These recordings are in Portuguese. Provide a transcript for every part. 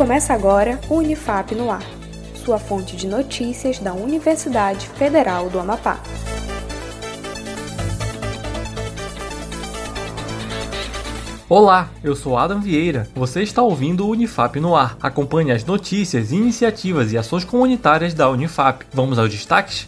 Começa agora o Unifap no Ar, sua fonte de notícias da Universidade Federal do Amapá. Olá, eu sou Adam Vieira. Você está ouvindo o Unifap no ar. Acompanhe as notícias, iniciativas e ações comunitárias da Unifap. Vamos aos destaques?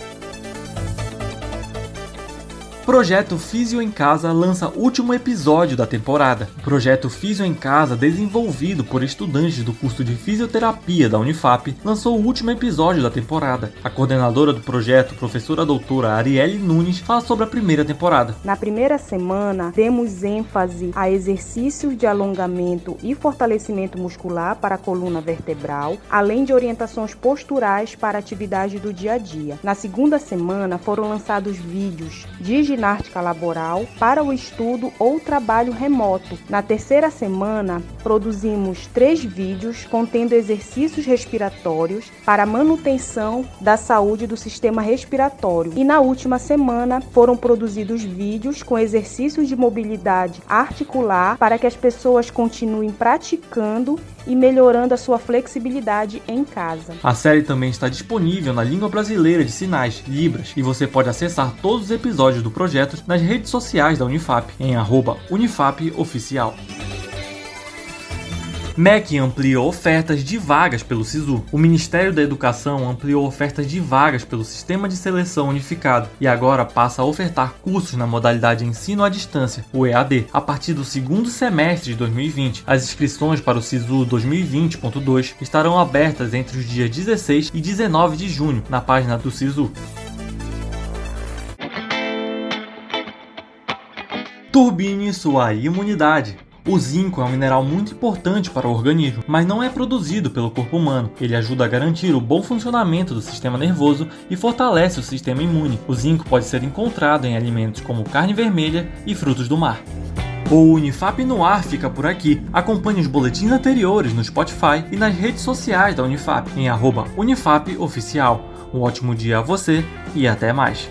Projeto Físio em Casa lança último episódio da temporada. O projeto Físio em Casa, desenvolvido por estudantes do curso de Fisioterapia da Unifap, lançou o último episódio da temporada. A coordenadora do projeto, professora doutora Arielle Nunes, fala sobre a primeira temporada. Na primeira semana, demos ênfase a exercícios de alongamento e fortalecimento muscular para a coluna vertebral, além de orientações posturais para atividades do dia a dia. Na segunda semana, foram lançados vídeos de ginástica laboral para o estudo ou trabalho remoto. Na terceira semana, produzimos três vídeos contendo exercícios respiratórios para manutenção da saúde do sistema respiratório. E na última semana, foram produzidos vídeos com exercícios de mobilidade articular para que as pessoas continuem praticando e melhorando a sua flexibilidade em casa. A série também está disponível na língua brasileira de sinais, Libras, e você pode acessar todos os episódios do projeto nas redes sociais da Unifap, em @unifapoficial. MEC ampliou ofertas de vagas pelo SISU. O Ministério da Educação ampliou ofertas de vagas pelo Sistema de Seleção Unificado e agora passa a ofertar cursos na modalidade Ensino à Distância, o EAD, a partir do segundo semestre de 2020. As inscrições para o SISU 2020.2 estarão abertas entre os dias 16 e 19 de junho na página do SISU. Turbine sua imunidade. O zinco é um mineral muito importante para o organismo, mas não é produzido pelo corpo humano. Ele ajuda a garantir o bom funcionamento do sistema nervoso e fortalece o sistema imune. O zinco pode ser encontrado em alimentos como carne vermelha e frutos do mar. O Unifap no ar fica por aqui. Acompanhe os boletins anteriores no Spotify e nas redes sociais da Unifap em @unifapoficial. Um ótimo dia a você e até mais.